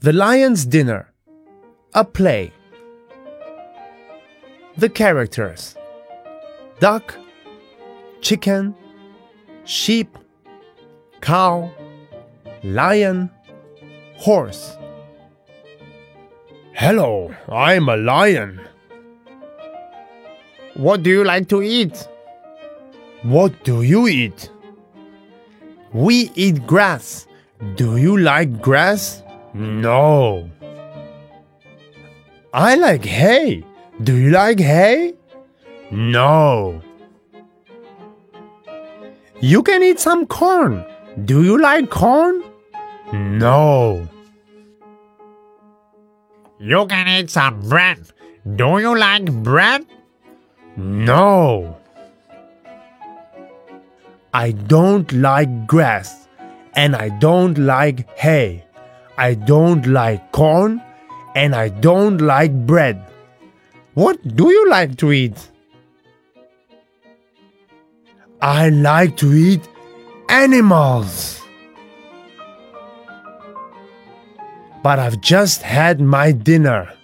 The Lion's Dinner, a play. The characters duck, chicken, sheep, cow, lion, horse. Hello, I'm a lion. What do you like to eat? What do you eat? We eat grass. Do you like grass? No. I like hay. Do you like hay? No. You can eat some corn. Do you like corn? No. You can eat some bread. Do you like bread? No. I don't like grass and I don't like hay. I don't like corn and I don't like bread. What do you like to eat? I like to eat animals. But I've just had my dinner.